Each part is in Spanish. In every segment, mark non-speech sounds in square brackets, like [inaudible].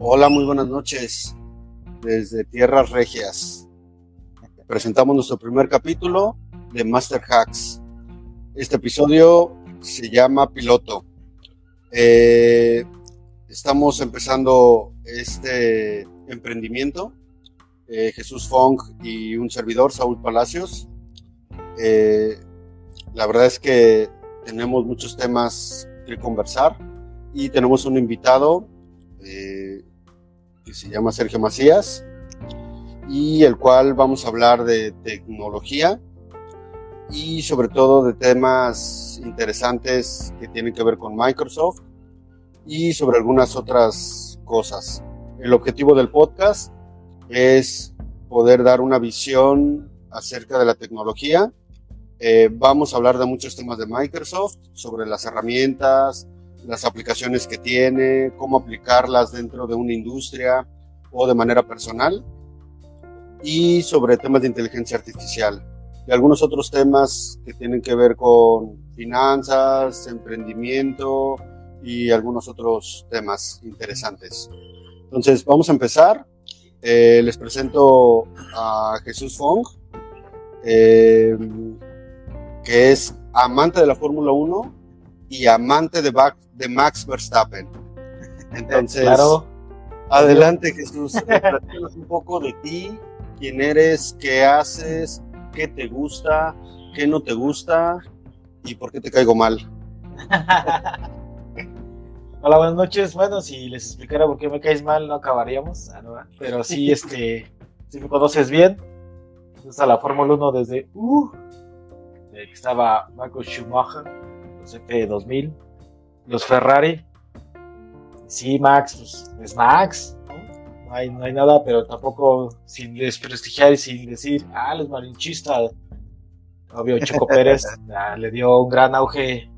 Hola, muy buenas noches desde Tierras Regias. Presentamos nuestro primer capítulo de Master Hacks. Este episodio se llama Piloto. Eh, estamos empezando este emprendimiento, eh, Jesús Fong y un servidor, Saúl Palacios. Eh, la verdad es que tenemos muchos temas que conversar y tenemos un invitado que se llama Sergio Macías y el cual vamos a hablar de tecnología y sobre todo de temas interesantes que tienen que ver con Microsoft y sobre algunas otras cosas. El objetivo del podcast es poder dar una visión acerca de la tecnología. Eh, vamos a hablar de muchos temas de Microsoft, sobre las herramientas, las aplicaciones que tiene, cómo aplicarlas dentro de una industria o de manera personal y sobre temas de inteligencia artificial y algunos otros temas que tienen que ver con finanzas, emprendimiento y algunos otros temas interesantes. Entonces, vamos a empezar. Eh, les presento a Jesús Fong, eh, que es amante de la Fórmula 1 y amante de, de Max Verstappen. Entonces, claro. adelante Jesús, platícanos un poco de ti, quién eres, qué haces, qué te gusta, qué no te gusta y por qué te caigo mal. [laughs] Hola, buenas noches. Bueno, si les explicara por qué me caes mal, no acabaríamos. Ah, Pero sí, [laughs] este, si me conoces bien, gusta la Fórmula 1 desde uh, que estaba Michael Schumacher los 2000 los Ferrari. Sí, Max, pues es Max, ¿no? hay, no hay nada, pero tampoco sin desprestigiar y sin decir, ah, es malinchista. Obvio, Choco Pérez [laughs] le dio un gran auge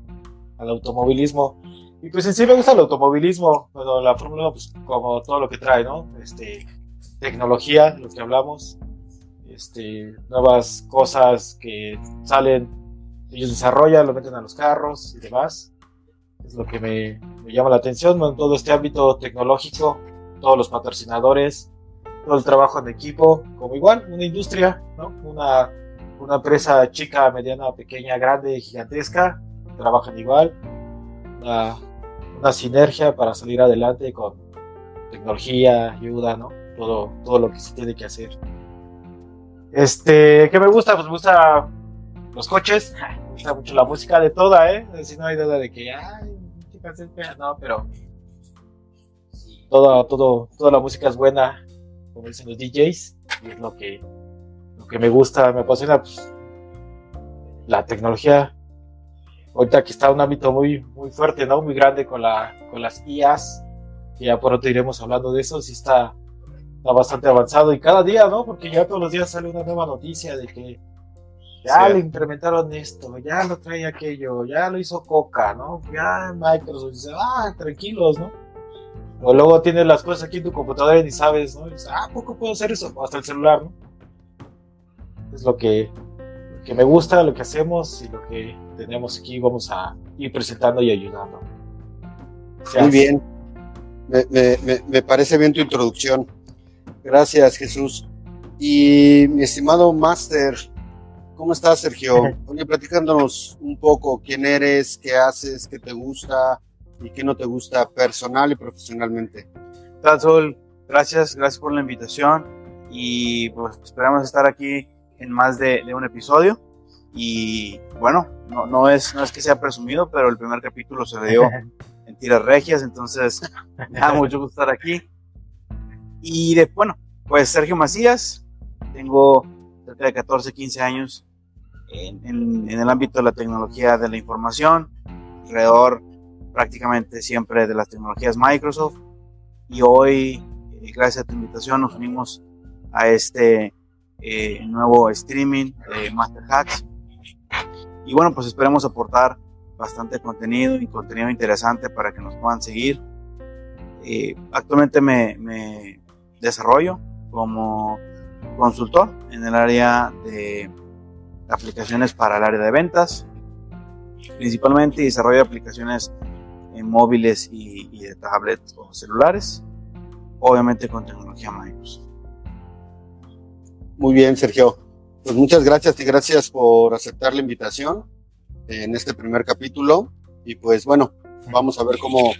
al automovilismo. Y pues en sí me gusta el automovilismo, bueno, la Fórmula pues como todo lo que trae, ¿no? Este, tecnología, lo que hablamos, este, nuevas cosas que salen ellos desarrollan, lo meten a los carros y demás. Es lo que me, llama la atención, todo este ámbito tecnológico, todos los patrocinadores, todo el trabajo en equipo, como igual, una industria, ¿no? una, una empresa chica, mediana, pequeña, grande, gigantesca, trabajan igual, una sinergia para salir adelante con tecnología, ayuda, ¿no? Todo, todo lo que se tiene que hacer. Este, ¿qué me gusta? Pues me gusta los coches, [laughs] me gusta mucho la música de toda, ¿eh? Si no hay duda de que, ay, no, pero toda, todo, toda la música es buena, como dicen los DJs, y es lo que, lo que me gusta, me apasiona, pues, la tecnología. Ahorita que está un ámbito muy, muy fuerte, ¿no? Muy grande con, la, con las IAs, que ya pronto iremos hablando de eso, sí está, está bastante avanzado y cada día, ¿no? Porque ya todos los días sale una nueva noticia de que ya le implementaron esto, ya lo trae aquello, ya lo hizo Coca, ¿no? Ya Microsoft dice, ah, tranquilos, ¿no? O luego tienes las cosas aquí en tu computadora y ni sabes, ¿no? Y dices, ah, poco puedo hacer eso? Hasta el celular, ¿no? Es lo que, que me gusta, lo que hacemos y lo que tenemos aquí. Vamos a ir presentando y ayudando. Muy bien. Me, me, me parece bien tu introducción. Gracias, Jesús. Y mi estimado Master, ¿Cómo estás, Sergio? [laughs] Oye, platicándonos un poco quién eres, qué haces, qué te gusta y qué no te gusta personal y profesionalmente. Tal gracias, gracias por la invitación y pues esperamos estar aquí en más de, un episodio. Y bueno, no, no, es, no es que sea presumido, pero el primer capítulo se dio [laughs] en tiras regias, entonces me da mucho gusto estar aquí. Y de, bueno, pues Sergio Macías, tengo cerca de 14, 15 años en, el ámbito de la tecnología de la información, alrededor prácticamente siempre de las tecnologías Microsoft. Y hoy, eh, gracias a tu invitación, nos unimos a este eh, nuevo streaming de Master Hacks. Y bueno, pues esperemos aportar bastante contenido y contenido interesante para que nos puedan seguir. Actualmente me, me, desarrollo como consultor en el área de aplicaciones para el área de ventas, principalmente desarrollo de aplicaciones en móviles y, y de tablets o celulares, obviamente con tecnología Microsoft. Muy bien, Sergio. Pues muchas gracias y gracias por aceptar la invitación en este primer capítulo. Y pues bueno, vamos a ver cómo,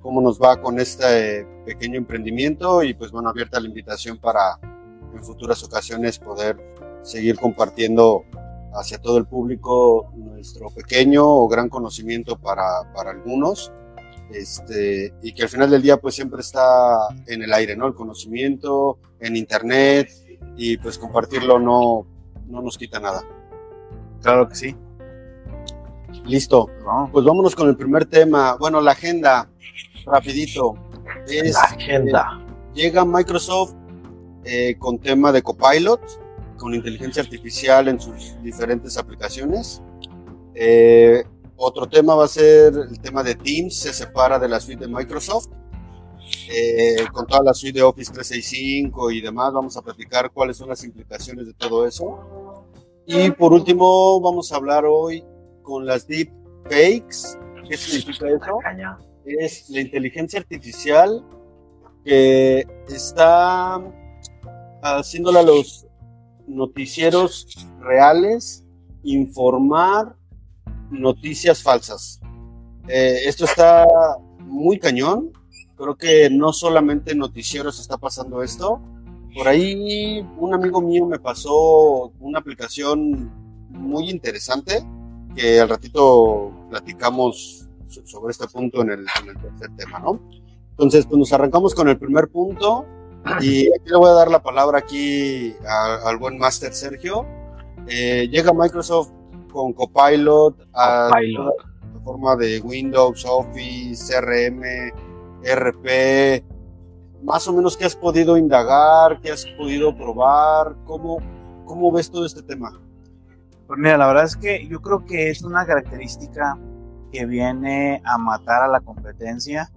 cómo nos va con este pequeño emprendimiento y pues bueno, abierta la invitación para en futuras ocasiones poder seguir compartiendo hacia todo el público nuestro pequeño o gran conocimiento para, para algunos. Este, y que al final del día pues siempre está en el aire, ¿no? El conocimiento, en internet y pues compartirlo no, no nos quita nada. Claro que sí. Listo. No. Pues vámonos con el primer tema. Bueno, la agenda, rapidito. Es, La agenda. eh, llega Microsoft eh, con tema de Copilot, con inteligencia artificial en sus diferentes aplicaciones. Eh, otro tema va a ser el tema de Teams, se separa de la suite de Microsoft. Eh, con toda la suite de Office 365 y demás, vamos a platicar cuáles son las implicaciones de todo eso. Y por último, vamos a hablar hoy con las deep fakes. ¿Qué significa eso? Caña. Es la inteligencia artificial que está haciéndole a los noticieros reales informar noticias falsas. Eh, esto está muy cañón. Creo que no solamente en noticieros está pasando esto. Por ahí un amigo mío me pasó una aplicación muy interesante que al ratito platicamos so- sobre este punto en el, en el tercer tema, ¿no? Entonces, pues nos arrancamos con el primer punto [clears throat] y aquí le voy a dar la palabra aquí a- al buen Master Sergio. Eh, llega Microsoft con Copilot a Copilot. la plataforma de Windows, Office, CRM, RP. Más o menos, ¿qué has podido indagar? ¿Qué has podido probar? ¿Cómo, cómo ves todo este tema? Pues mira, la verdad es que yo creo que es una característica que viene a matar a la competencia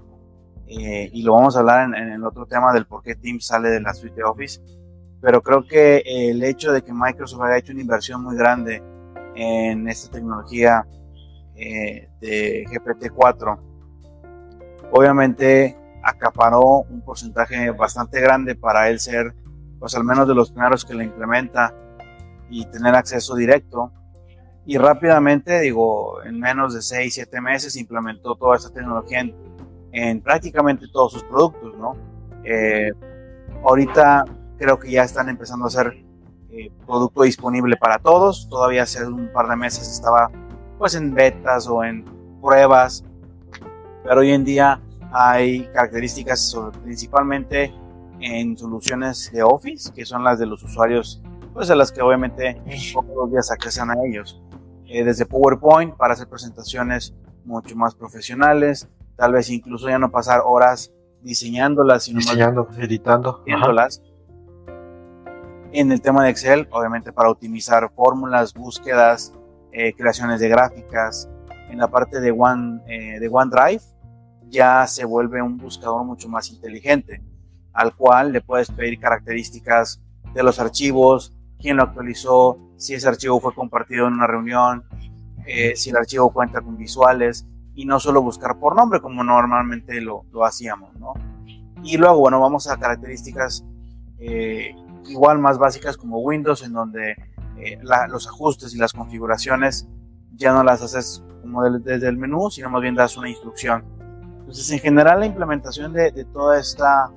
eh, y lo vamos a hablar en, el otro tema del por qué Teams sale de la suite de Office, pero creo que el hecho de que Microsoft haya hecho una inversión muy grande en esta tecnología eh, de GPT-4, obviamente acaparó un porcentaje bastante grande para él ser, pues al menos de los primeros que la implementa y tener acceso directo. Y rápidamente, digo, en menos de 6, 7 meses implementó toda esta tecnología en, en prácticamente todos sus productos, ¿no? Eh, ahorita creo que ya están empezando a ser eh, producto disponible para todos. Todavía hace un par de meses estaba pues en betas o en pruebas, pero hoy en día hay características sobre- principalmente en soluciones de Office, que son las de los usuarios, pues a las que obviamente todos los días accesan a ellos. Eh, desde PowerPoint para hacer presentaciones mucho más profesionales, tal vez incluso ya no pasar horas diseñándolas, sino más Diseñando, editando. Ajá. viéndolas. En el tema de Excel, obviamente para optimizar fórmulas, búsquedas, eh, creaciones de gráficas. En la parte de, One, eh, de OneDrive ya se vuelve un buscador mucho más inteligente, al cual le puedes pedir características de los archivos, quién lo actualizó, si ese archivo fue compartido en una reunión, eh, si el archivo cuenta con visuales y no solo buscar por nombre como normalmente lo, lo hacíamos, ¿no? Y luego, bueno, vamos a características eh, igual más básicas como Windows, en donde eh, los ajustes y las configuraciones ya no las haces desde el menú, sino más bien das una instrucción. Entonces, en general, la implementación de, de toda esta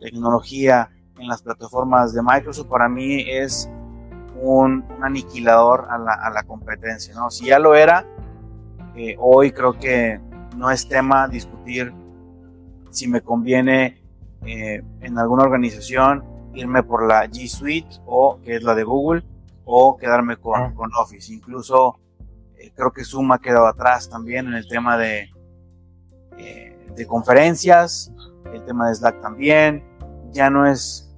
tecnología en las plataformas de Microsoft para mí es un, un aniquilador a la, a la competencia. ¿no? Si ya lo era, eh, hoy creo que no es tema discutir si me conviene eh, en alguna organización irme por la G Suite o que es la de Google o quedarme con, Ah. con Office. Incluso eh, creo que Zoom ha quedado atrás también en el tema de, eh, de conferencias, el tema de Slack también. Ya no es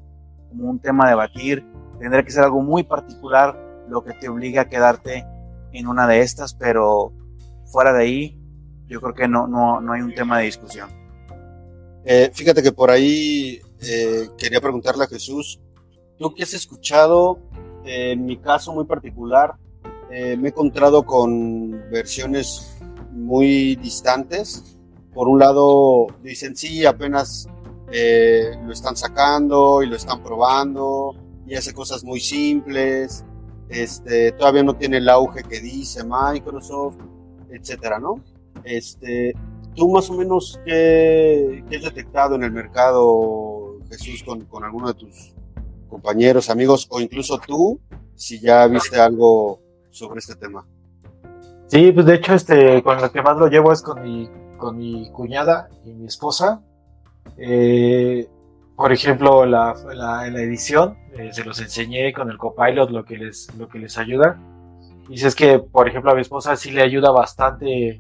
como un tema a debatir, tendrá que ser algo muy particular lo que te obliga a quedarte en una de estas, pero fuera de ahí, yo creo que no, no, no hay un tema de discusión. Eh, fíjate que por ahí eh, quería preguntarle a Jesús, tú que has escuchado, en mi caso muy particular, me he encontrado con versiones muy distantes. Por un lado, dicen sí, apenas eh, lo están sacando y lo están probando y hace cosas muy simples. Este, todavía no tiene el auge que dice Microsoft, etcétera, ¿no? Este, ¿Tú más o menos qué, qué has detectado en el mercado, Jesús, con, con alguno de tus compañeros, amigos, o incluso tú, si ya viste algo sobre este tema? Sí, pues de hecho, este, con lo que más lo llevo es con mi, con mi cuñada y mi esposa. Eh, por ejemplo, la, la, en la edición, eh, se los enseñé con el copilot lo que les, lo que les ayuda. Y es que, por ejemplo, a mi esposa sí le ayuda bastante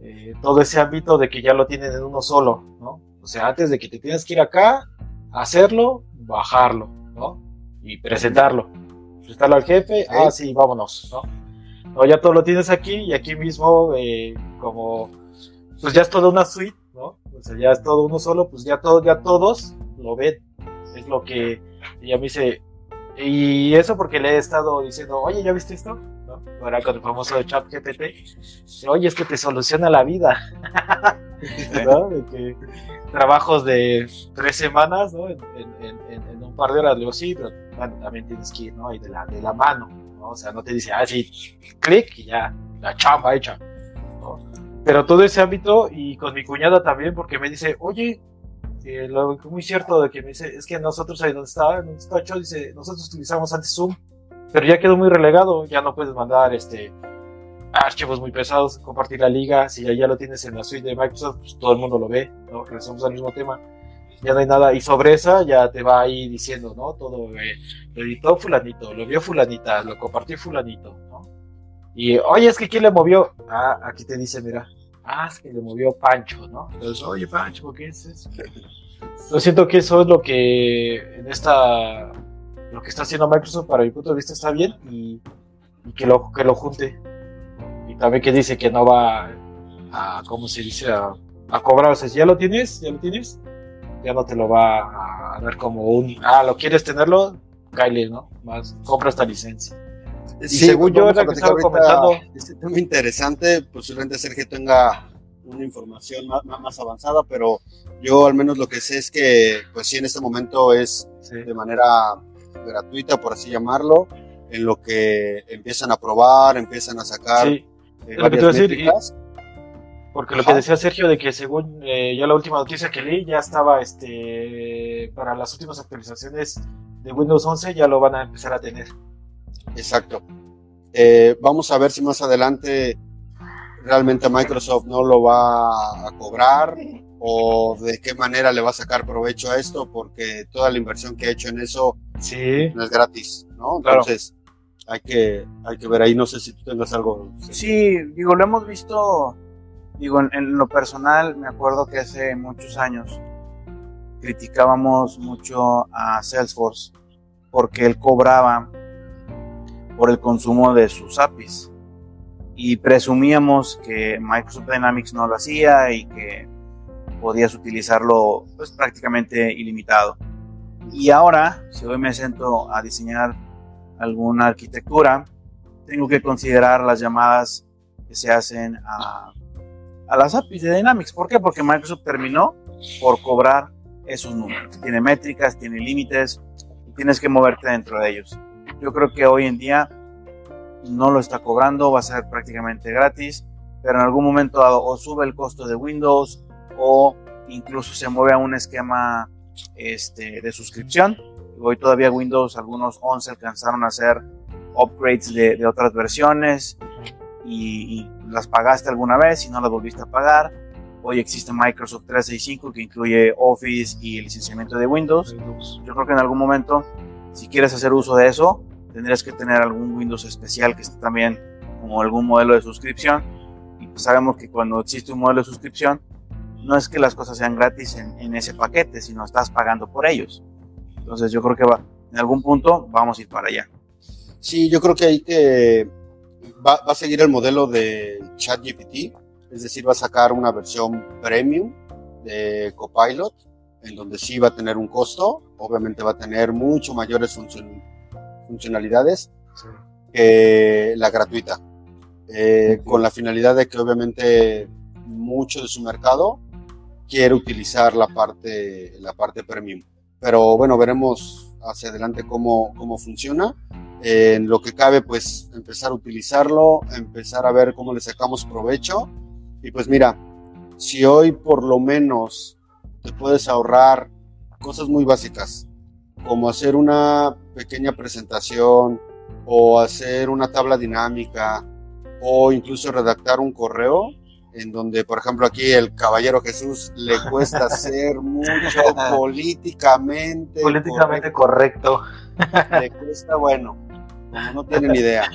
eh, todo ese ámbito de que ya lo tienen en uno solo, ¿no? O sea, antes de que te tienes que ir acá, hacerlo, bajarlo, ¿no? Y presentarlo. Presentarlo al jefe, ah, sí, vámonos, ¿no? No, ya todo lo tienes aquí y aquí mismo, eh, como, pues ya es toda una suite, ¿no? O sea, ya es todo uno solo, pues ya, todo, ya todos lo ven. Es lo que ella me dice, y eso porque le he estado diciendo, oye, ¿ya viste esto? Ahora con el famoso chat GPT, oye, es que te soluciona la vida. [laughs] De que trabajos de tres semanas, ¿no? En, un par de horas, digo, sí, pero también tienes que ir, ¿no? Y de la, de la mano, ¿no? O sea, no te dice, ah, sí, clic y ya, la chamba hecha. Pero todo ese ámbito, y con mi cuñada también, porque me dice, oye, lo muy cierto de que me dice, es que nosotros ahí donde está, en el despacho, dice, nosotros utilizamos antes Zoom pero ya quedó muy relegado, ya no puedes mandar este archivos muy pesados, compartir la liga, si ya, ya lo tienes en la suite de Microsoft, pues todo el mundo lo ve, ¿no? Regresamos al mismo tema, ya no hay nada, y sobre esa ya te va ahí diciendo, ¿no? Todo, eh, lo editó fulanito, lo vio fulanita, lo compartió fulanito, ¿no? Y, oye, es que ¿quién le movió? Ah, aquí te dice, mira, ah, es que le movió Pancho, ¿no? Entonces, oye, Pancho, ¿qué es eso? Yo siento que eso es lo que en esta lo que está haciendo Microsoft para mi punto de vista está bien y, que, lo, que lo junte. Y también que dice que no va a, ¿cómo se dice? A, cobrar. O sea, ya lo tienes, ya lo tienes, ya no te lo va a dar como un, ah, lo quieres tenerlo, Kyle, ¿no? Más, compra esta licencia. Y según yo, era que estaba comentando. Este tema interesante, posiblemente Sergio tenga una información más, más, avanzada, pero yo al menos lo que sé es que, pues sí, en este momento es de manera gratuita, por así llamarlo, en lo que empiezan a probar, empiezan a sacar sí. Eh, porque lo que decía Sergio de que según eh, ya la última noticia que leí ya estaba este para las últimas actualizaciones de Windows 11 ya lo van a empezar a tener. Exacto. Eh, vamos a ver si más adelante realmente Microsoft no lo va a cobrar o de qué manera le va a sacar provecho a esto, porque toda la inversión que ha hecho en eso sí. no es gratis, ¿no? Entonces, hay, que, hay que ver ahí, no sé si tú tengas algo. Sí, digo, lo hemos visto, digo, en, lo personal, me acuerdo que hace muchos años criticábamos mucho a Salesforce porque él cobraba por el consumo de sus APIs y presumíamos que Microsoft Dynamics no lo hacía y que podías utilizarlo pues prácticamente ilimitado. Y ahora, si hoy me siento a diseñar alguna arquitectura, tengo que considerar las llamadas que se hacen a, a las APIs de Dynamics. ¿Por qué? Porque Microsoft terminó por cobrar esos números. Tiene métricas, tiene límites y tienes que moverte dentro de ellos. Yo creo que hoy en día no lo está cobrando, va a ser prácticamente gratis, pero en algún momento o sube el costo de Windows o incluso se mueve a un esquema este, de suscripción. Hoy todavía Windows, algunos 11 alcanzaron a hacer upgrades de, otras versiones y, las pagaste alguna vez y no las volviste a pagar. Hoy existe Microsoft 365 que incluye Office y el licenciamiento de Windows. Yo creo que en algún momento, si quieres hacer uso de eso, tendrías que tener algún Windows especial que esté también como algún modelo de suscripción. Y pues sabemos que cuando existe un modelo de suscripción, no es que las cosas sean gratis en, ese paquete, sino estás pagando por ellos. Entonces yo creo que va, en algún punto vamos a ir para allá. Sí, yo creo que ahí que va, a seguir el modelo de ChatGPT, es decir, va a sacar una versión premium de Copilot en donde sí va a tener un costo, obviamente va a tener mucho mayores funcionalidades que la gratuita, eh, con la finalidad de que obviamente mucho de su mercado quiere utilizar la parte, la parte premium. Pero bueno, veremos hacia adelante cómo, cómo funciona. en lo que cabe, pues empezar a utilizarlo, empezar a ver cómo le sacamos provecho. Y pues mira, si hoy por lo menos te puedes ahorrar cosas muy básicas, como hacer una pequeña presentación o hacer una tabla dinámica o incluso redactar un correo, en donde, por ejemplo, aquí el caballero Jesús le cuesta [laughs] ser mucho políticamente, políticamente correcto. Le cuesta, bueno, no tienen idea.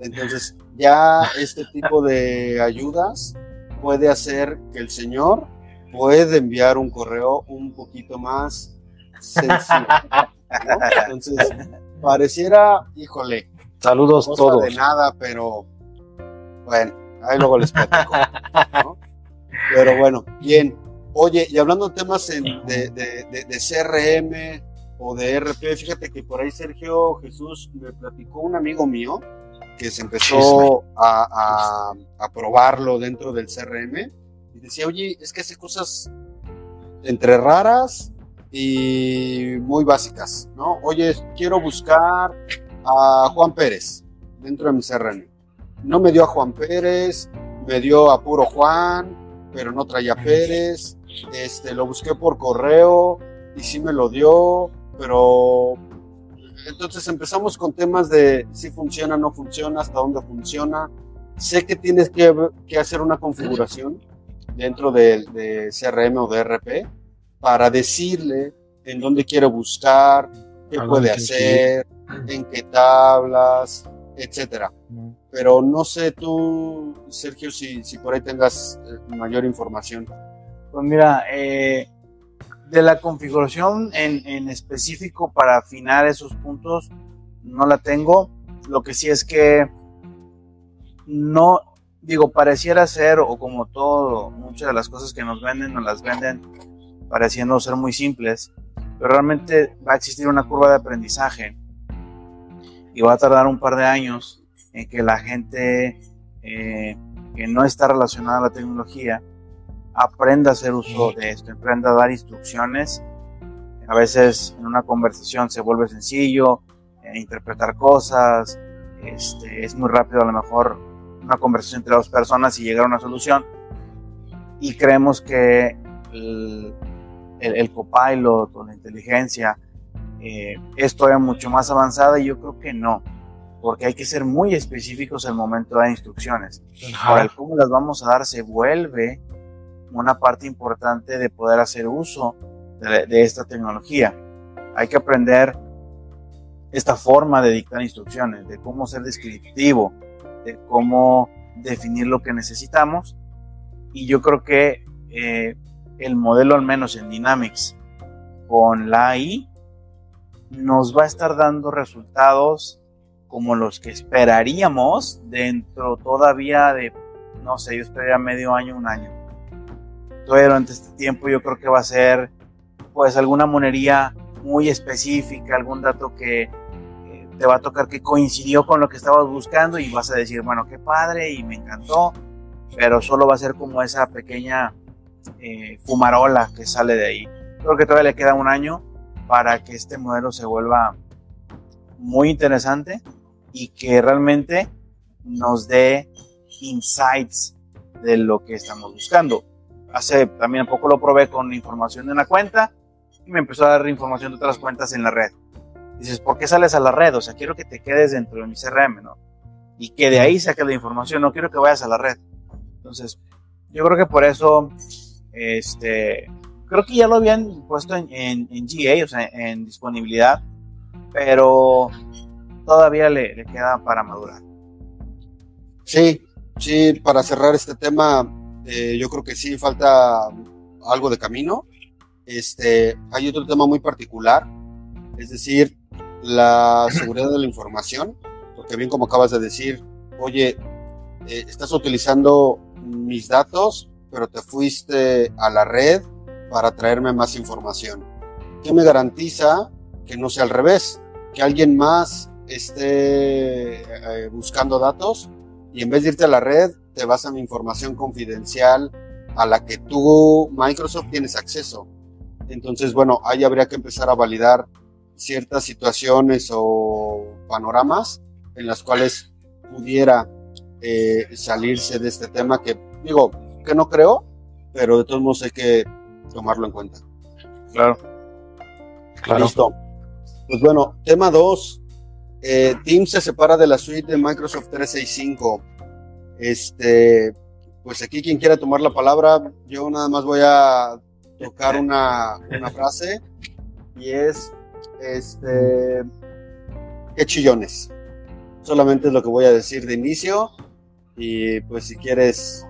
Entonces, ya este tipo de ayudas puede hacer que el Señor puede enviar un correo un poquito más sencillo. Entonces, pareciera, híjole. Saludos todos. De nada, pero bueno, ahí luego les platico. Pero bueno, bien. Oye, y hablando de temas de, de, CRM o de RP, fíjate que por ahí Sergio Jesús me platicó un amigo mío que se empezó a, a, probarlo dentro del CRM y decía, oye, es que hace cosas entre raras y muy básicas, ¿no? Oye, quiero buscar a Juan Pérez dentro de mi CRM. No me dio a Juan Pérez, me dio a puro Juan, pero no traía Pérez. Este, lo busqué por correo y sí me lo dio, pero entonces empezamos con temas de si funciona, no funciona, hasta dónde funciona. Sé que tienes que, hacer una configuración dentro de, de, CRM o de RP para decirle en dónde quiere buscar, qué puede hacer, en qué tablas, etcétera. Pero no sé tú, Sergio, si, si por ahí tengas eh, mayor información. Pues mira, eh, de la configuración en, en, específico para afinar esos puntos, no la tengo. Lo que sí es que no, digo, pareciera ser, o como todo, muchas de las cosas que nos venden, nos las venden pareciendo ser muy simples, pero realmente va a existir una curva de aprendizaje y va a tardar un par de años en que la gente eh, que no está relacionada a la tecnología aprenda a hacer uso de esto, aprenda a dar instrucciones. A veces en una conversación se vuelve sencillo, eh, interpretar cosas, este, es muy rápido a lo mejor una conversación entre dos personas y llegar a una solución. Y creemos que el, el, el copilot o la inteligencia eh, es todavía mucho más avanzada y yo creo que no, porque hay que ser muy específicos al momento de dar instrucciones. Ahora, el cómo las vamos a dar se vuelve una parte importante de poder hacer uso de, esta tecnología. Hay que aprender esta forma de dictar instrucciones, de cómo ser descriptivo, de cómo definir lo que necesitamos. Y yo creo que eh, el modelo, al menos en Dynamics, con la AI, nos va a estar dando resultados como los que esperaríamos dentro todavía de, no sé, yo esperaría medio año, un año. Todavía durante este tiempo yo creo que va a ser pues alguna monería muy específica, algún dato que te va a tocar que coincidió con lo que estabas buscando y vas a decir, bueno, qué padre y me encantó, pero solo va a ser como esa pequeña eh, fumarola que sale de ahí. Creo que todavía le queda un año para que este modelo se vuelva muy interesante y que realmente nos dé insights de lo que estamos buscando. Hace también un poco lo probé con información de una cuenta y me empezó a dar información de otras cuentas en la red. Dices, ¿por qué sales a la red? O sea, quiero que te quedes dentro de mi CRM, ¿no? Y que de ahí saques la información, no quiero que vayas a la red. Entonces, yo creo que por eso, este, Creo que ya lo habían puesto en, en, GA, o sea, en disponibilidad, pero todavía le, queda para madurar. Sí, sí, para cerrar este tema, eh, yo creo que sí falta algo de camino. Este, hay otro tema muy particular, es decir, la seguridad de la información, porque bien como acabas de decir, oye, eh, estás utilizando mis datos, pero te fuiste a la red para traerme más información. ¿Qué me garantiza que no sea al revés? Que alguien más esté eh, buscando datos y en vez de irte a la red, te vas a mi información confidencial a la que tú, Microsoft, tienes acceso. Entonces, bueno, ahí habría que empezar a validar ciertas situaciones o panoramas en las cuales pudiera eh, salirse de este tema que digo que no creo, pero de todos modos hay que tomarlo en cuenta. Claro. claro. Listo. Pues bueno, tema 2. Eh, Teams se separa de la suite de Microsoft 365. Este, pues aquí quien quiera tomar la palabra, yo nada más voy a tocar una, una frase y es, este, qué chillones. Solamente es lo que voy a decir de inicio y pues si quieres,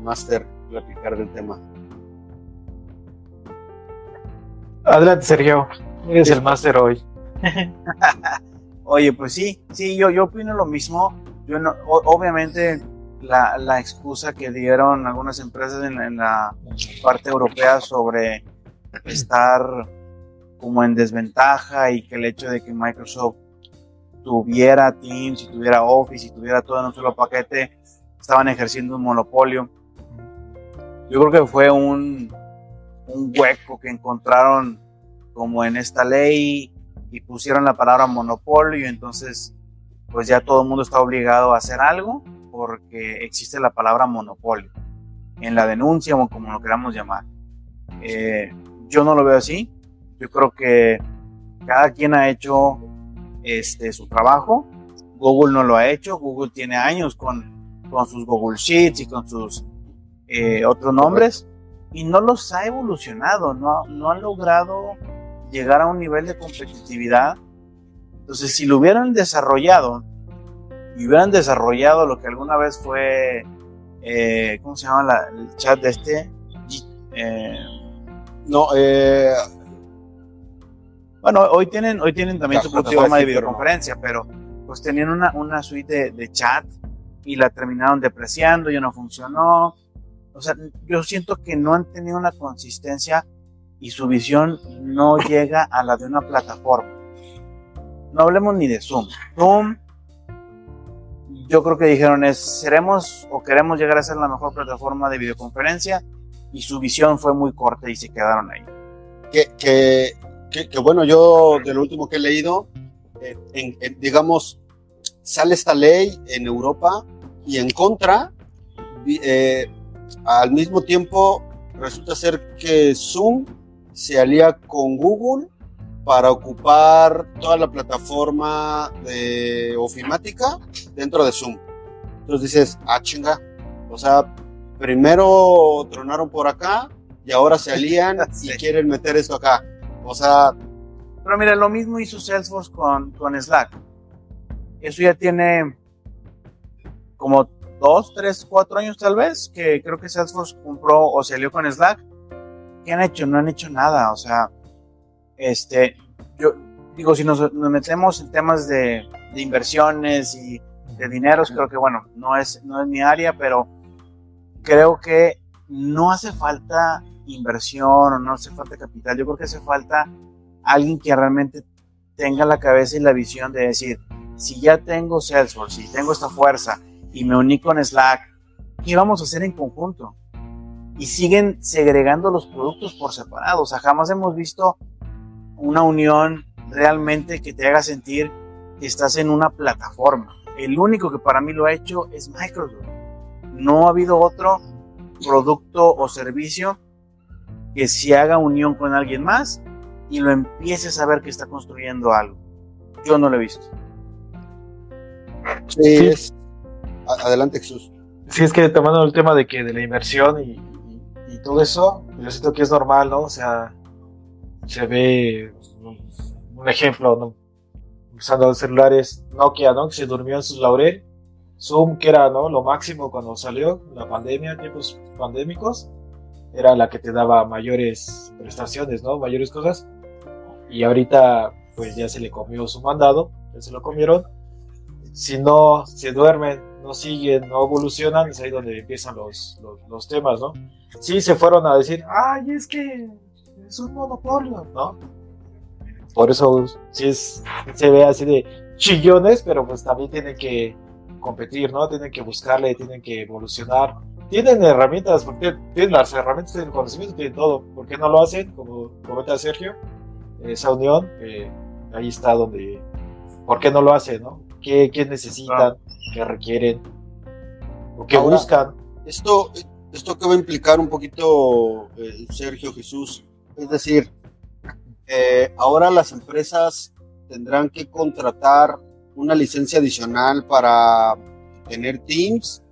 Master, platicar del tema. Adelante, Sergio. Eres el Master hoy. [laughs] Oye, pues sí, sí, yo, yo opino lo mismo. Yo no, obviamente la, la, excusa que dieron algunas empresas en, en, la parte europea sobre estar como en desventaja y que el hecho de que Microsoft tuviera Teams y tuviera Office y tuviera todo en un solo paquete, estaban ejerciendo un monopolio. Yo creo que fue un, un hueco que encontraron como en esta ley y pusieron la palabra monopolio entonces pues ya todo el mundo está obligado a hacer algo porque existe la palabra monopolio en la denuncia o como lo queramos llamar. Eh, yo no lo veo así. Yo creo que cada quien ha hecho este, su trabajo. Google no lo ha hecho. Google tiene años con, con sus Google Sheets y con sus eh, otros nombres y no los ha evolucionado, no, no han logrado llegar a un nivel de competitividad. Entonces, si lo hubieran desarrollado y hubieran desarrollado lo que alguna vez fue, eh, ¿cómo se llama el chat de este? Eh, no, eh, bueno, hoy tienen, hoy tienen también su plataforma de videoconferencia, pero pues tenían una, una suite de, chat y la terminaron depreciando, ya no funcionó. O sea, yo siento que no han tenido una consistencia y su visión no llega a la de una plataforma. No hablemos ni de Zoom. Zoom, yo creo que dijeron es, seremos o queremos llegar a ser la mejor plataforma de videoconferencia y su visión fue muy corta y se quedaron ahí. Que, que que, bueno, yo de lo último que he leído, eh, digamos, sale esta ley en Europa y en contra, eh, al mismo tiempo resulta ser que Zoom se alía con Google para ocupar toda la plataforma de ofimática dentro de Zoom. Entonces dices, ah, chinga, o sea, primero tronaron por acá y ahora se alían [laughs] y quieren meter esto acá. O sea. Pero mira, lo mismo hizo Salesforce con, con Slack. Eso ya tiene como dos, tres, cuatro años tal vez, que creo que Salesforce compró o se alió con Slack. ¿Qué han hecho? No han hecho nada. O sea, este, yo digo, si nos, metemos en temas de, de, inversiones y de dineros, creo que bueno, no es, no es mi área, pero creo que no hace falta inversión o no hace falta capital, yo creo que hace falta alguien que realmente tenga la cabeza y la visión de decir, si ya tengo Salesforce, si tengo esta fuerza y me uní con Slack, ¿qué vamos a hacer en conjunto? Y siguen segregando los productos por separado. O sea, jamás hemos visto una unión realmente que te haga sentir que estás en una plataforma. El único que para mí lo ha hecho es Microsoft. No ha habido otro producto o servicio que se haga unión con alguien más y lo empiece a saber que está construyendo algo. Yo no lo he visto. Sí, Adelante, Jesús. Sí, es que tomando el tema de que de la inversión y, todo eso, yo siento que es normal, ¿no? O sea, se ve un ejemplo, ¿no? Usando los celulares Nokia, ¿no? Que se durmió en sus laurel. Zoom, que era, ¿no? Lo máximo cuando salió la pandemia, tiempos pandémicos era la que te daba mayores prestaciones, ¿no? Mayores cosas. Y ahorita, pues ya se le comió su mandado, ya se lo comieron. Si no se duermen no siguen, no evolucionan, es ahí donde empiezan los, los, temas, ¿no? Sí, se fueron a decir, ay, es que es un monopolio, ¿no? Por eso sí es, se ve así de chillones, pero pues también tienen que competir, ¿no? Tienen que buscarle, tienen que evolucionar. Tienen herramientas, porque tienen las herramientas, tienen conocimiento, tienen todo. ¿Por qué no lo hacen? Como comenta Sergio, esa unión, eh, ahí está donde... ¿Por qué no lo hacen, no? ¿Qué, qué necesitan? ¿Qué requieren? ¿O qué Ahora, buscan? Esto, esto que va a implicar un poquito, eh, Sergio Jesús, es decir, eh, ahora las empresas tendrán que contratar una licencia adicional para tener Teams.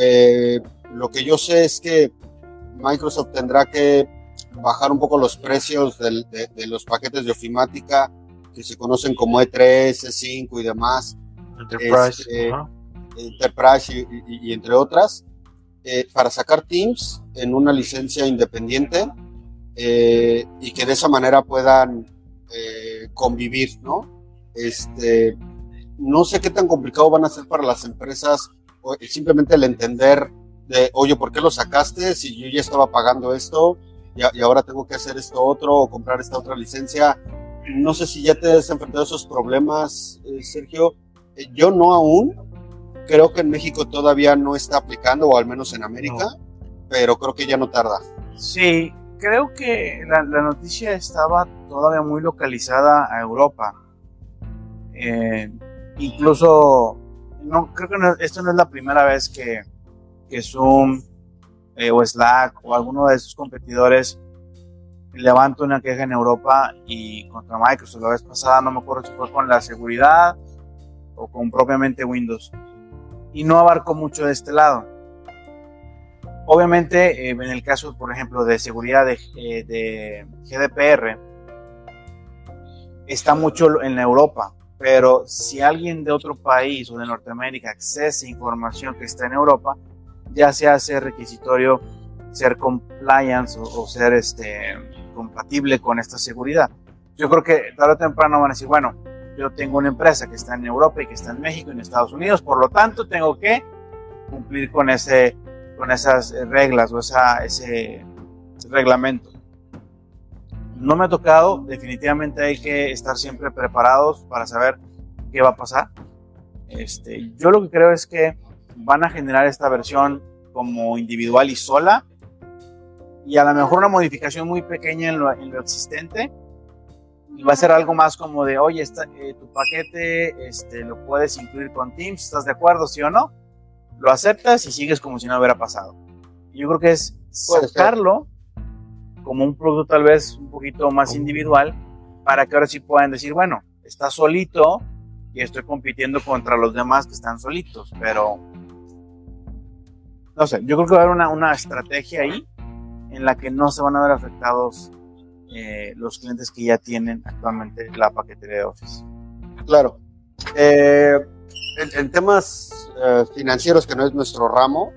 Eh, lo que yo sé es que Microsoft tendrá que bajar un poco los precios del- de, de los paquetes de ofimática que se conocen como E E3, E5 y demás. Enterprise. Este, ajá. Enterprise y, y- y entre otras, eh, para sacar Teams en una licencia independiente eh, y que de esa manera puedan eh, convivir, ¿no? Este, no sé qué tan complicado van a ser para las empresas o simplemente el entender de, oye, ¿por qué lo sacaste si yo ya estaba pagando esto y, a- y ahora tengo que hacer esto otro o comprar esta otra licencia? No sé si ya te has enfrentado a esos problemas, eh, Sergio. Eh, yo no aún, creo que en México todavía no está aplicando, o al menos en América, pero creo que ya no tarda. Sí, creo que la, la noticia estaba todavía muy localizada a Europa. Eh, incluso, no, creo que no- esto no es la primera vez que, que Zoom o Slack o alguno de sus competidores levanta una queja en Europa y contra Microsoft. La vez pasada no me acuerdo si fue con la seguridad o con propiamente Windows. Y no abarcó mucho de este lado. Obviamente, eh, en el caso, por ejemplo, de seguridad de, eh, de GDPR, está mucho en Europa, pero si alguien de otro país o de Norteamérica accesa información que está en Europa, ya se hace requisitorio ser compliance o, o ser este, compatible con esta seguridad. Yo creo que tarde o temprano van a decir, bueno, yo tengo una empresa que está en Europa y que está en México y en Estados Unidos, por lo tanto tengo que cumplir con ese con esas reglas o esa, ese reglamento. No me ha tocado, definitivamente hay que estar siempre preparados para saber qué va a pasar. Este, yo lo que creo es que van a generar esta versión como individual y sola y a lo mejor una modificación muy pequeña en lo, en lo existente y va a ser algo más como de, oye, esta, eh, tu paquete este, lo puedes incluir con Teams, ¿estás de acuerdo, sí o no? Lo aceptas y sigues como si no hubiera pasado. Yo creo que es sacarlo como un producto tal vez un poquito más individual para que ahora sí puedan decir, bueno, está solito y estoy compitiendo contra los demás que están solitos, pero no sé, yo creo que va a haber una, una estrategia ahí en la que no se van a ver afectados eh, los clientes que ya tienen actualmente la paquetería de Office. Claro. Eh, en, temas eh, financieros, que no es nuestro ramo,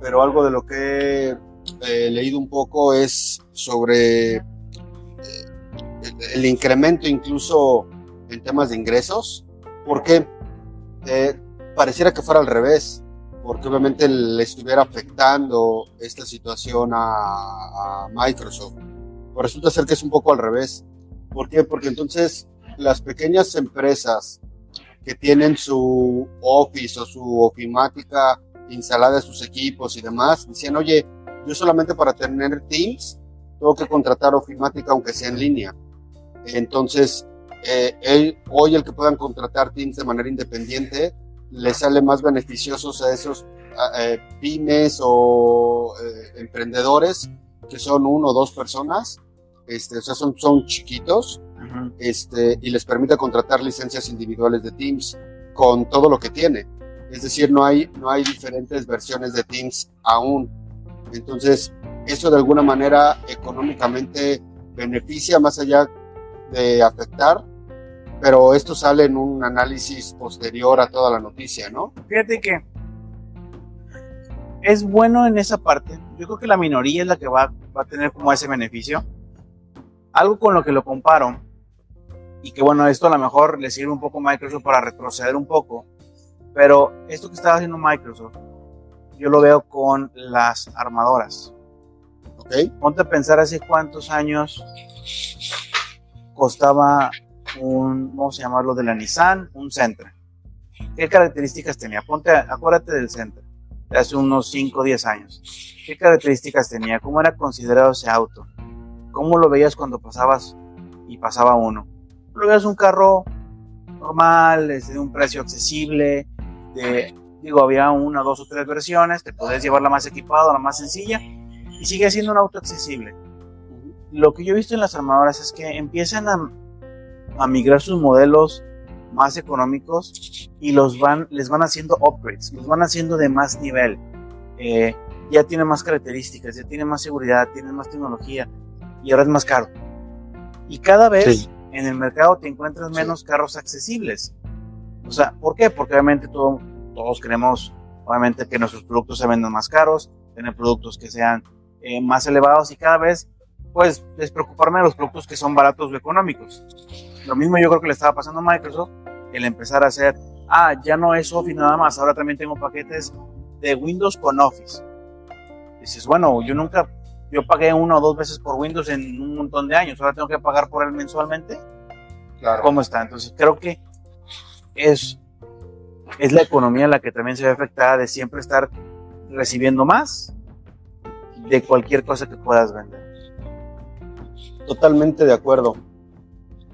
pero algo de lo que he leído un poco es sobre el incremento incluso en temas de ingresos. porque pareciera que fuera al revés, porque obviamente le estuviera afectando esta situación a, a Microsoft. Pero resulta ser que es un poco al revés. ¿Por qué? Porque entonces las pequeñas empresas que tienen su Office o su ofimática instalada en sus equipos y demás, decían, oye, yo solamente para tener Teams tengo que contratar ofimática aunque sea en línea. Entonces, eh, el, hoy el que puedan contratar Teams de manera independiente les sale más beneficiosos a esos eh, pymes o eh, emprendedores que son uno o dos personas, este, o sea, son, son chiquitos, uh -huh. este, y les permite contratar licencias individuales de Teams con todo lo que tiene. Es decir, no hay, no hay diferentes versiones de Teams aún. Entonces, eso de alguna manera económicamente beneficia más allá de afectar, pero esto sale en un análisis posterior a toda la noticia, ¿no? Fíjate que es bueno en esa parte. Yo creo que la minoría es la que va, va a tener como ese beneficio. Algo con lo que lo comparo, y que bueno, esto a lo mejor le sirve un poco a Microsoft para retroceder un poco, Pero esto que estaba haciendo Microsoft, yo lo veo con las armadoras. ¿Ok? Ponte a pensar hace cuántos años costaba un, vamos a llamarlo de la Nissan, un Sentra. ¿Qué características tenía? Ponte, acuérdate del Sentra, de hace unos 5 o 10 años. ¿Qué características tenía? ¿Cómo era considerado ese auto? ¿Cómo lo veías cuando pasabas y pasaba uno? Lo veías un carro normal, de un precio accesible, de, digo, había una, dos o tres versiones, te podías llevar la más equipada, la más sencilla, y sigue siendo un auto accesible. Lo que yo he visto en las armadoras es que empiezan a, a migrar sus modelos más económicos y los van, les van haciendo upgrades, los van haciendo de más nivel. Eh, ya tiene más características, ya tiene más seguridad, tiene más tecnología y ahora es más caro. Y cada vez Sí. en el mercado te encuentras menos carros accesibles. O sea, ¿por qué? Porque obviamente todo- todos queremos, obviamente, que nuestros productos se vendan más caros, tener productos que sean eh, más elevados y cada vez, pues, despreocuparme de los productos que son baratos o económicos. Lo mismo yo creo que le estaba pasando a Microsoft, el empezar a hacer, ah, ya no es Office nada más, ahora también tengo paquetes de Windows con Office. Dices, bueno, yo nunca, yo pagué una o dos veces por Windows en un montón de años, ahora tengo que pagar por él mensualmente. Claro. ¿Cómo está? Entonces creo que es, es la economía la que también se ve afectada de siempre estar recibiendo más de cualquier cosa que puedas vender. Totalmente de acuerdo.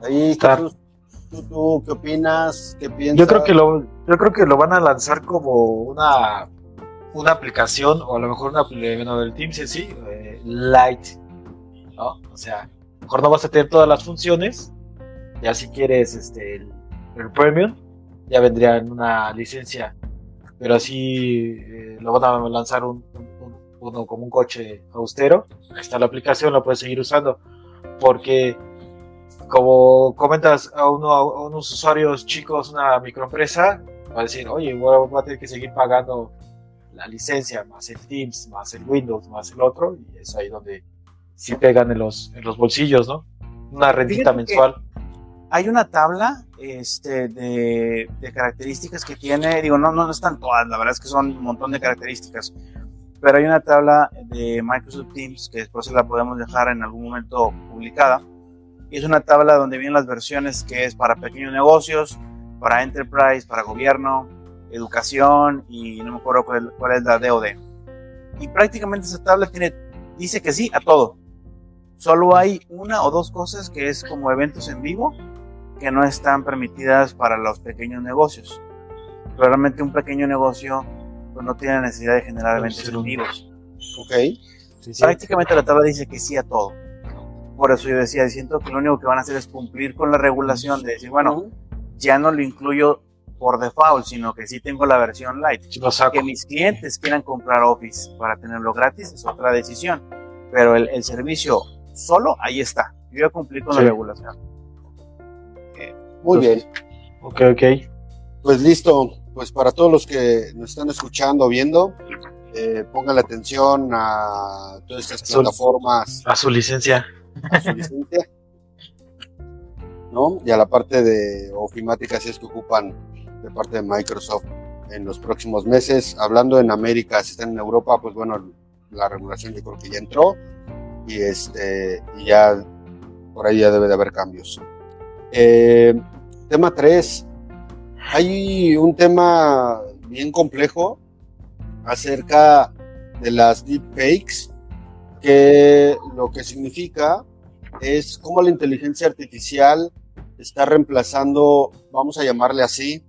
Ahí. Jesús, ¿tú, tú qué opinas? ¿Qué piensas? Yo creo que lo, yo creo que lo van a lanzar como una, una aplicación, o a lo mejor una bueno, del Teams en sí, eh, light, ¿no? O sea, mejor no vas a tener todas las funciones, ya si quieres este, el, el premium, ya vendría en una licencia, pero así eh, lo van a lanzar un- uno como un coche austero, ahí está la aplicación, la puedes seguir usando, porque como comentas a, uno, a unos usuarios chicos, una microempresa, va a decir, oye, voy a tener que seguir pagando la licencia, más el Teams, más el Windows, más el otro, y es ahí donde sí pegan en los, en los bolsillos, ¿no? Una rentita mensual. Hay una tabla este, de, de características que tiene, digo, no, no están todas, la verdad es que son un montón de características, pero hay una tabla de Microsoft Teams que después se la podemos dejar en algún momento publicada. Y es una tabla donde vienen las versiones que es para pequeños negocios, para enterprise, para gobierno, educación y no me acuerdo cuál, cuál es la DOD. Y prácticamente esa tabla tiene, dice que sí a todo. Solo hay una o dos cosas que es como eventos en vivo que no están permitidas para los pequeños negocios. Realmente un pequeño negocio pues, no tiene necesidad de generar eventos ser en vivos. Ok. Sí, sí. Prácticamente la tabla dice que sí a todo. Por eso yo decía, siento que lo único que van a hacer es cumplir con la regulación de decir, bueno, ya no lo incluyo por default, sino que sí tengo la versión light. Que mis clientes quieran comprar Office para tenerlo gratis es otra decisión, pero el, el servicio solo ahí está. Yo ya cumplí con Sí. la regulación. Muy bien. Ok, ok. Pues listo. Pues para todos los que nos están escuchando o viendo, eh, pongan la atención a todas estas plataformas A su licencia. A su licencia, ¿no? Y a la parte de ofimática si es que ocupan de parte de Microsoft en los próximos meses. Hablando en América, si están en Europa, pues bueno, la regulación yo creo que ya entró y este y ya por ahí ya debe de haber cambios. Eh, tema 3. Hay un tema bien complejo acerca de las deepfakes, que lo que significa es cómo la inteligencia artificial está reemplazando, vamos a llamarle así,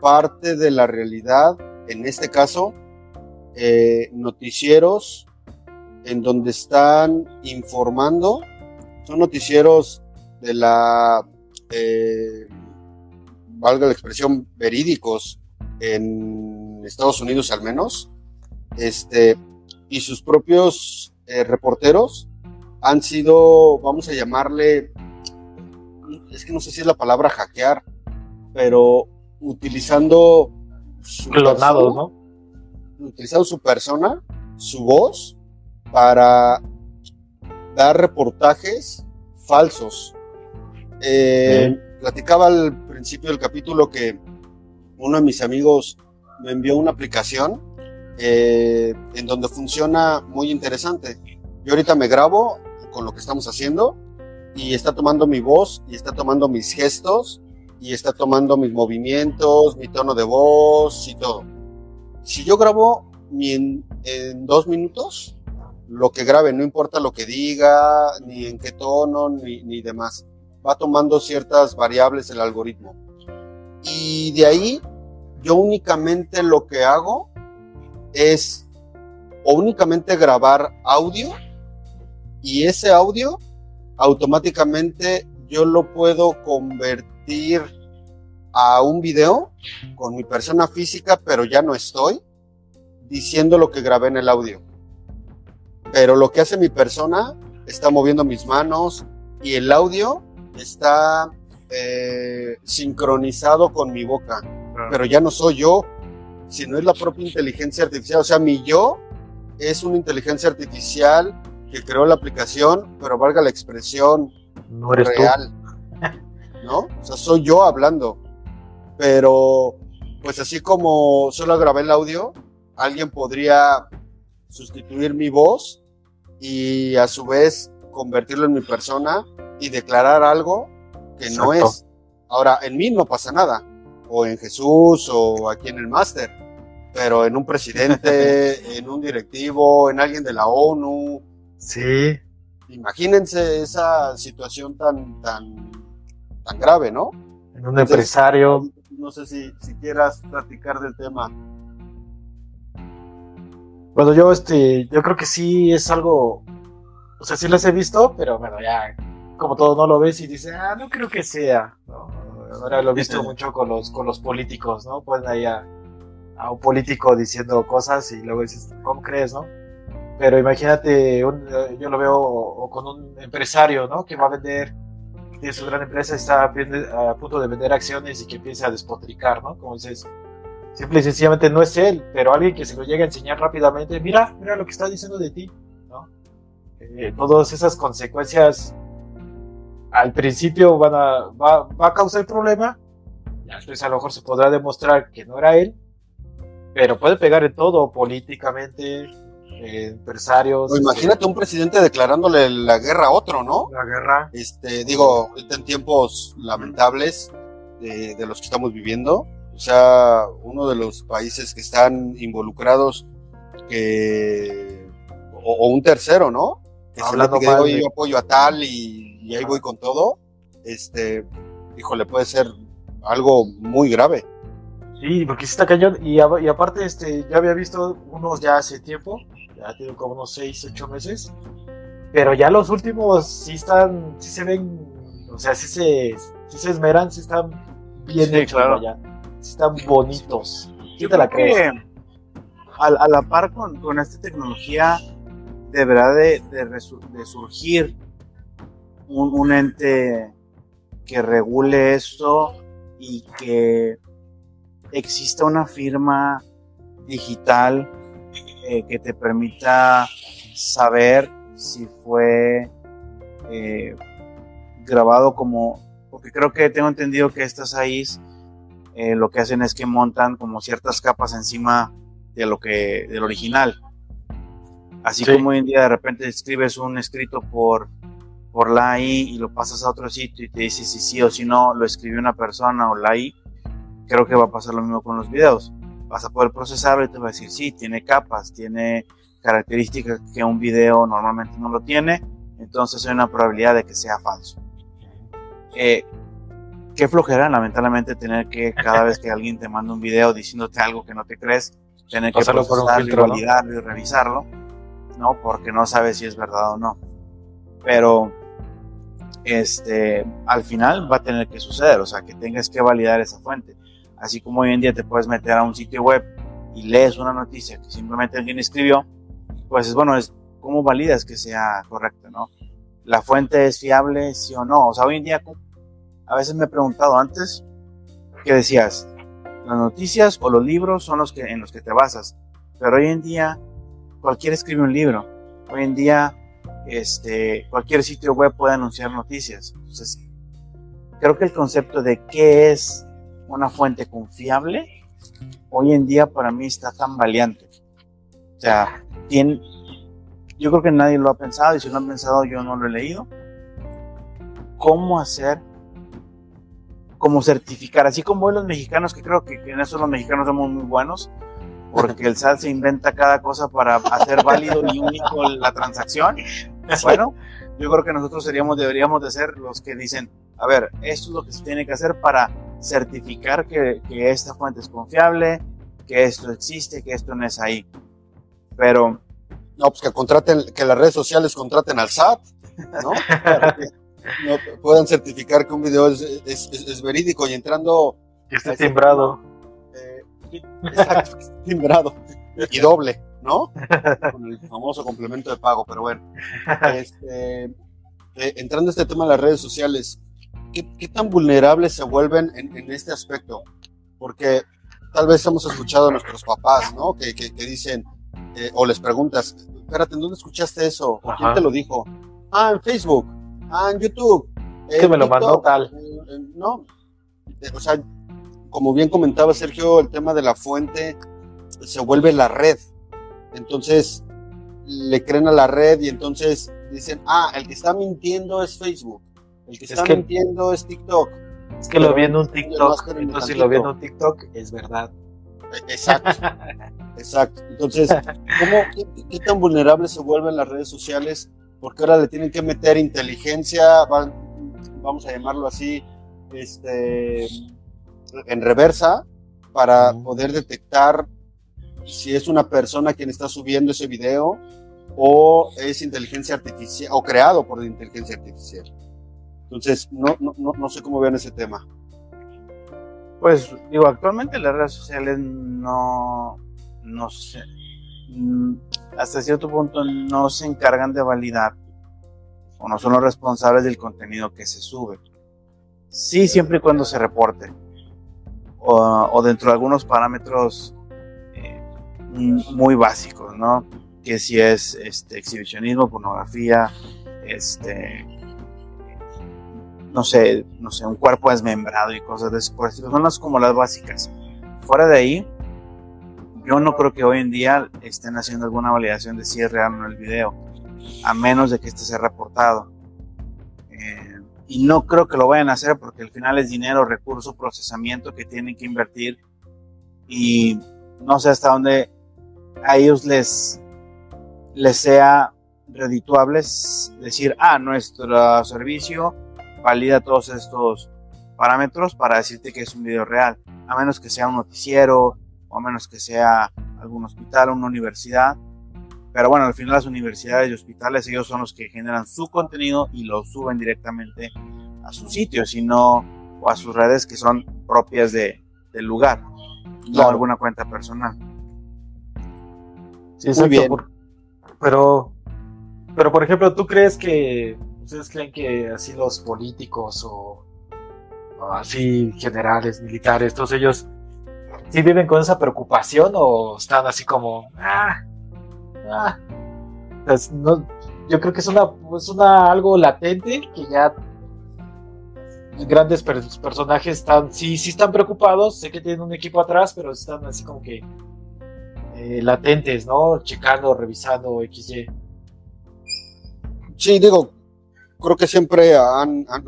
parte de la realidad, en este caso, eh, noticieros en donde están informando, son noticieros de la, eh, valga la expresión, verídicos en Estados Unidos al menos, este, y sus propios eh, reporteros han sido, vamos a llamarle, es que no sé si es la palabra hackear, pero utilizando su Clonados, persona, ¿no? utilizando su persona, su voz, para dar reportajes falsos. Eh, Platicaba al principio del capítulo que uno de mis amigos me envió una aplicación eh, en donde funciona muy interesante. Yo ahorita me grabo con lo que estamos haciendo y está tomando mi voz y está tomando mis gestos y está tomando mis movimientos, mi tono de voz y todo. Si yo grabo en, en dos minutos, lo que grabe, no importa lo que diga, ni en qué tono, ni, ni demás. Va tomando ciertas variables el algoritmo. Y de ahí, yo únicamente lo que hago es o únicamente grabar audio y ese audio automáticamente yo lo puedo convertir a un video con mi persona física, pero ya no estoy diciendo lo que grabé en el audio. Pero lo que hace mi persona está moviendo mis manos y el audio está eh, sincronizado con mi boca. Pero ya no soy yo, sino es la propia inteligencia artificial. O sea, mi yo es una inteligencia artificial que creó la aplicación, pero valga la expresión No eres real. ¿No? O sea, soy yo hablando. Pero, pues así como solo grabé el audio, alguien podría sustituir mi voz y a su vez convertirlo en mi persona y declarar algo que no es. Ahora, en mí no pasa nada, o en Jesús, o aquí en el máster, pero en un presidente, [laughs] en un directivo, en alguien de la ONU. Sí. imagínense esa situación tan, tan, tan grave, ¿no? En un Entonces, empresario. No sé si, si quieras platicar del tema. Bueno, yo este, yo creo que sí es algo, o sea, sí las he visto, pero bueno, ya como todo no lo ves y dices, ah, no creo que sea. ¿no? Ahora lo he visto [laughs] mucho con los, con los políticos, ¿no? Ponen ahí a, a un político diciendo cosas y luego dices, ¿cómo crees, no? Pero imagínate, un- eh, yo lo veo o con un empresario, ¿no? Que va a vender, tiene su gran empresa, está a pie- a punto de vender acciones y que empieza a despotricar, ¿no? Como dices, simple y sencillamente no es él, pero alguien que se lo llegue a enseñar rápidamente, mira, mira lo que está diciendo de ti, ¿no? Eh, todas esas consecuencias al principio van a, va, va a causar problema, después a lo mejor se podrá demostrar que no era él, pero puede pegar en todo, políticamente, eh, empresarios. O imagínate un presidente declarándole la guerra a otro, ¿no? este, la guerra. Este, digo, en tiempos lamentables de, de los que estamos viviendo, o sea, uno de los países que están involucrados, que, o, o un tercero, ¿no? Que se Hablando que digo, mal de- yo apoyo a tal y, y ahí voy con todo, este, híjole, puede ser algo muy grave. Sí, porque sí está cañón. Y, a- y aparte, este, ya había visto unos ya hace tiempo, ya tiene como unos 6, 8 meses. Pero ya los últimos sí están, sí se ven, o sea, sí se, sí se esmeran, sí están bien Sí, hechos, claro. vaya. Sí están bonitos. Yo te la crees. que a, a la par con, con esta tecnología deberá de, de de surgir un, un ente que regule esto y que exista una firma digital eh, que te permita saber si fue eh, grabado como porque creo que tengo entendido que estas ahí eh, lo que hacen es que montan como ciertas capas encima de lo que del original. Así Sí. como hoy en día de repente escribes un escrito por por la AI y lo pasas a otro sitio y te dice si sí o si no lo escribió una persona o la AI, creo que va a pasar lo mismo con los videos. Vas a poder procesarlo y te va a decir sí, tiene capas, tiene características que un video normalmente no lo tiene, entonces hay una probabilidad de que sea falso. Eh, qué flojera, lamentablemente, tener que cada vez que alguien te manda un video diciéndote algo que no te crees, tener que por un procesarlo, y filtro, ¿no? validarlo y revisarlo, ¿no? Porque no sabes si es verdad o no. Pero, este, al final va a tener que suceder, o sea, que tengas que validar esa fuente. Así como hoy en día te puedes meter a un sitio web y lees una noticia que simplemente alguien escribió, pues es bueno, es cómo validas que sea correcta, ¿no? La fuente es fiable, sí o no. O sea, hoy en día, a veces me he preguntado antes, que decías, las noticias o los libros son los que, en los que te basas, pero hoy en día cualquiera escribe un libro. Hoy en día, este, cualquier sitio web puede anunciar noticias. Entonces, creo que el concepto de qué es una fuente confiable, hoy en día para mí está tan valiente. O sea, tiene, yo creo que nadie lo ha pensado y si lo han pensado yo no lo he leído. ¿Cómo hacer? ¿Cómo certificar? Así como hoy los mexicanos, que creo que en eso los mexicanos somos muy buenos, porque el SAT se inventa cada cosa para hacer válido y único la transacción. Bueno, yo creo que nosotros seríamos, deberíamos de ser los que dicen, a ver, esto es lo que se tiene que hacer para certificar que, que esta fuente es confiable, que esto existe, que esto no es ahí. Pero... No, pues que contraten, que las redes sociales contraten al SAT, ¿no? [laughs] Para que no puedan certificar que un video es, es, es, es verídico y entrando... Está timbrado. Eh, exacto, timbrado. Y doble, ¿no? Con el famoso complemento de pago, pero bueno. [laughs] Este, eh, entrando a este tema de las redes sociales, ¿qué, qué tan vulnerables se vuelven en, en, este aspecto? Porque tal vez hemos escuchado a nuestros papás, ¿no? Que, que, que dicen, eh, o les preguntas, espérate, ¿en dónde escuchaste eso? ¿O quién te lo dijo? Ah, en Facebook, ah, en YouTube. Es que me lo mandó tal. Eh, no, eh, o sea, como bien comentaba Sergio, el tema de la fuente se vuelve la red. Entonces, le creen a la red y entonces dicen, ah, el que está mintiendo es Facebook, el que Es está que- mintiendo es TikTok. Es que lo vi en un TikTok. Entonces, si lo vi en un TikTok, es verdad. Exacto, [laughs] exacto. Entonces, ¿cómo, qué, qué tan vulnerables se vuelven las redes sociales? Porque ahora le tienen que meter inteligencia, van- vamos a llamarlo así, este, en reversa, para poder detectar si es una persona quien está subiendo ese video o es inteligencia artificial o creado por inteligencia artificial. Entonces, no, no, no, no sé cómo vean ese tema. Pues digo, actualmente las redes sociales no, no sé, mm, hasta cierto punto no se encargan de validar o no son los responsables del contenido que se sube. Sí, siempre y cuando se reporte o, o dentro de algunos parámetros eh, muy básicos, ¿no? Que si es este, exhibicionismo, pornografía, este, no sé, no sé, un cuerpo desmembrado y cosas de ese por. Son las como las básicas. Fuera de ahí, yo no creo que hoy en día estén haciendo alguna validación de si es real o no el video, a menos de que este sea reportado. Eh, y no creo que lo vayan a hacer porque al final es dinero, recurso, procesamiento que tienen que invertir y no sé hasta dónde a ellos les, les sea redituable decir, ah, nuestro servicio valida todos estos parámetros para decirte que es un video real, a menos que sea un noticiero o a menos que sea algún hospital o una universidad. Pero bueno, al final las universidades y hospitales ellos son los que generan su contenido y lo suben directamente a sus sitios y no o a sus redes que son propias de, del lugar, no Claro. alguna cuenta personal. Sí, exacto, bien. por- pero, pero por ejemplo, ¿tú crees que ustedes creen que así los políticos o, así generales, militares, todos ellos sí viven con esa preocupación o están así como ah, ah? Pues, no, yo creo que es una, es una algo latente que ya grandes per- personajes están, sí, sí están preocupados, sé que tienen un equipo atrás, pero están así como que eh, latentes, ¿no? Checando, revisando XY. Sí, digo, creo que siempre han, han,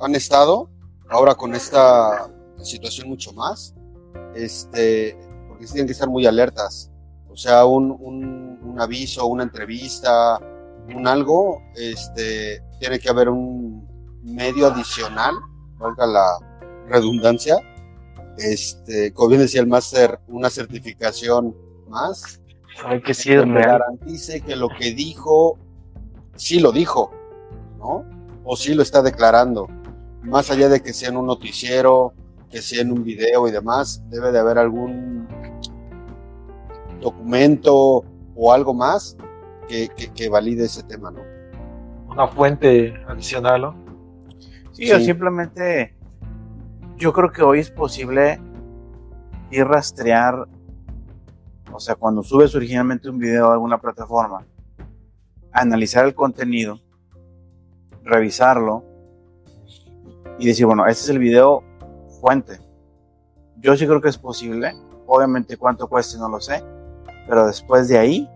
han estado, ahora con esta situación mucho más, este, porque tienen que estar muy alertas. O sea, un, un, un aviso, una entrevista, un algo, este, tiene que haber un medio adicional, valga la redundancia, este, como bien decía el máster, una certificación más, Ay, que sí que es me real. garantice que lo que dijo, sí lo dijo, ¿no? O sí lo está declarando. Más allá de que sea en un noticiero, que sea en un video y demás, debe de haber algún documento o algo más que, que, que valide ese tema, ¿no? Una fuente adicional, ¿no? Sí, o simplemente yo creo que hoy es posible ir rastrear, o sea, cuando subes originalmente un video a alguna plataforma, analizar el contenido, revisarlo y decir, bueno, este es el video fuente. Yo sí creo que es posible. Obviamente cuánto cueste no lo sé. Pero después de ahí,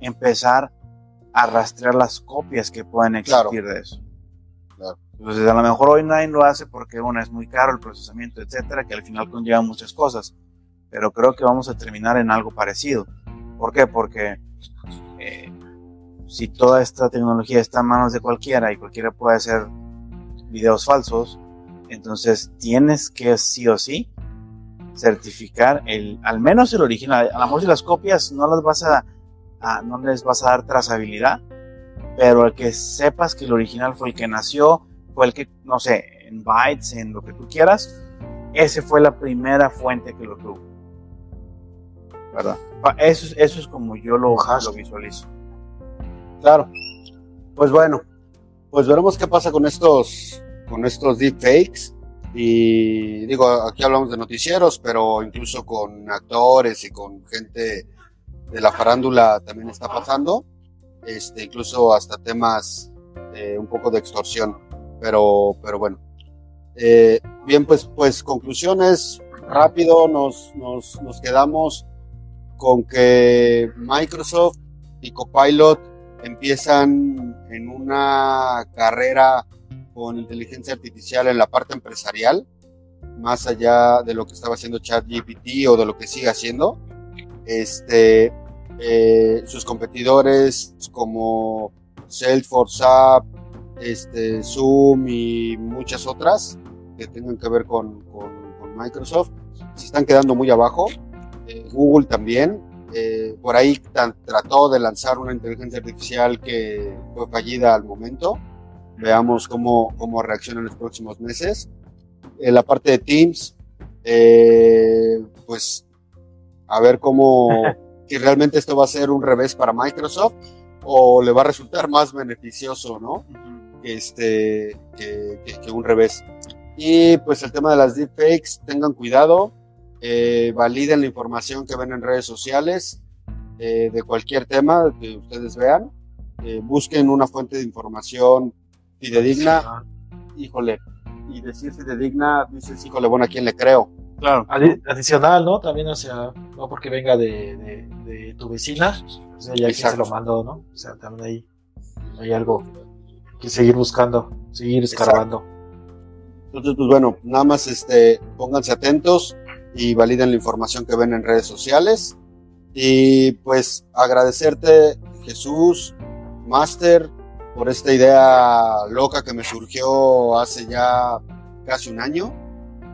empezar a rastrear las copias que pueden existir de eso. Claro. Entonces, a lo mejor hoy nadie lo hace porque, bueno, es muy caro el procesamiento, etcétera, que al final conlleva muchas cosas. Pero creo que vamos a terminar en algo parecido. ¿Por qué? Porque eh, si toda esta tecnología está en manos de cualquiera y cualquiera puede hacer videos falsos, entonces tienes que sí o sí certificar el, al menos el original. A lo mejor si las copias no las vas a, no les vas a dar trazabilidad, pero el que sepas que el original fue el que nació, fue el que, no sé, en bytes, en lo que tú quieras, ese fue la primera fuente que lo tuvo. ¿Verdad? Eso, eso es como yo lo, lo visualizo. Claro. Pues bueno, pues veremos qué pasa con estos, con estos deepfakes. Y digo, aquí hablamos de noticieros, pero incluso con actores y con gente de la farándula también está pasando. Este, incluso hasta temas eh, un poco de extorsión. Pero, pero bueno. Eh, bien, pues, pues conclusiones. Rápido nos, nos, nos quedamos con que Microsoft y Copilot empiezan en una carrera con inteligencia artificial en la parte empresarial, más allá de lo que estaba haciendo ChatGPT o de lo que sigue haciendo. Este, eh, sus competidores como Salesforce App, este, Zoom y muchas otras que tengan que ver con, con, Microsoft, se están quedando muy abajo. Eh, Google también. Eh, por ahí trató de lanzar una inteligencia artificial que fue fallida al momento Veamos cómo, cómo reacciona en los próximos meses. En la parte de Teams, eh, pues a ver cómo, [laughs] si realmente esto va a ser un revés para Microsoft o le va a resultar más beneficioso, ¿no? Este, que, que, un revés. Y pues el tema de las deepfakes, tengan cuidado, eh, validen la información que ven en redes sociales eh, de cualquier tema que ustedes vean, eh, busquen una fuente de información fidedigna, híjole, y decir fidedigna, dices, híjole, bueno, ¿a quién le creo? Claro. adicional, ¿no? También, o sea, no porque venga de, de, tu vecina, o sea, ya quien se lo mandó, ¿no? O sea, también ahí hay algo que seguir buscando, seguir escarbando. Entonces, pues bueno, nada más este, pónganse atentos y validen la información que ven en redes sociales. Y pues agradecerte, Jesús, Master, por esta idea loca que me surgió hace ya casi un año,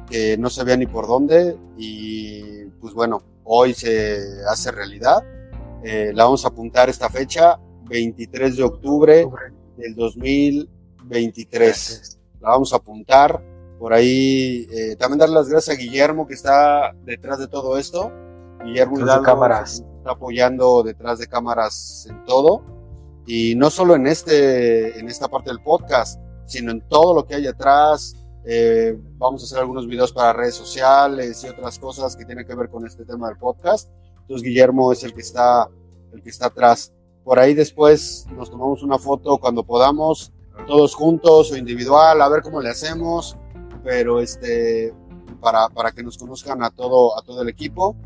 que no sabía ni por dónde y pues bueno, hoy se hace realidad. Eh, la vamos a apuntar esta fecha, 23 de octubre del 2023. La vamos a apuntar. Por ahí eh, también dar las gracias a Guillermo que está detrás de todo esto. Guillermo Hidalgo, cámaras. está apoyando detrás de cámaras en todo y no solo en, este, en esta parte del podcast, sino en todo lo que hay atrás. Eh, vamos a hacer algunos videos para redes sociales y otras cosas que tienen que ver con este tema del podcast. Entonces Guillermo es el que está, el que está atrás. Por ahí después nos tomamos una foto cuando podamos, todos juntos o individual, a ver cómo le hacemos, pero este, para, para que nos conozcan a todo, a todo el equipo.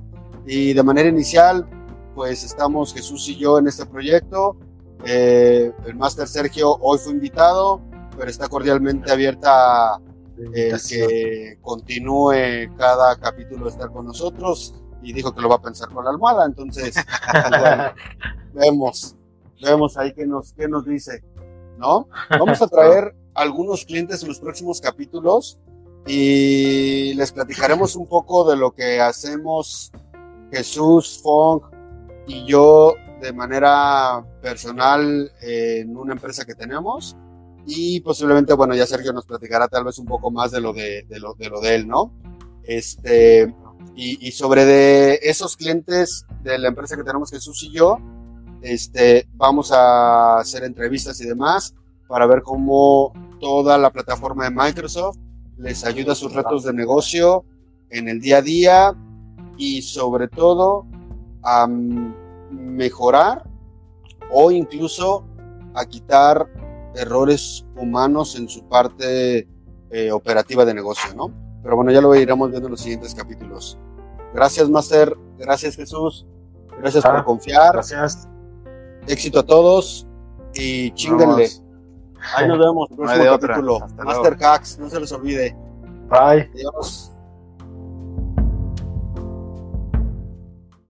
Y de manera inicial, pues estamos Jesús y yo en este proyecto. Eh, el máster Sergio hoy fue invitado, pero está cordialmente abierta eh, que continúe cada capítulo de estar con nosotros y dijo que lo va a pensar con la almohada. Entonces, [laughs] vemos, vemos ahí qué nos, qué nos dice, ¿no? Vamos a traer algunos clientes en los próximos capítulos y les platicaremos un poco de lo que hacemos Jesús, Fong y yo de manera personal en una empresa que tenemos y posiblemente, bueno, ya Sergio nos platicará tal vez un poco más de lo de, lo, de, lo de él, ¿no? Este, y, sobre de esos clientes de la empresa que tenemos Jesús y yo, este, vamos a hacer entrevistas y demás para ver cómo toda la plataforma de Microsoft les ayuda a sus retos de negocio en el día a día y sobre todo a mejorar o incluso a quitar errores humanos en su parte eh, operativa de negocio, ¿no? Pero bueno, ya lo iremos viendo en los siguientes capítulos. Gracias, Master. Gracias, Jesús. Gracias por ah, confiar. Gracias. Éxito a todos y chinguenle. Ahí nos vemos. Próximo capítulo. Master Hacks, no se les olvide. Bye. Adiós.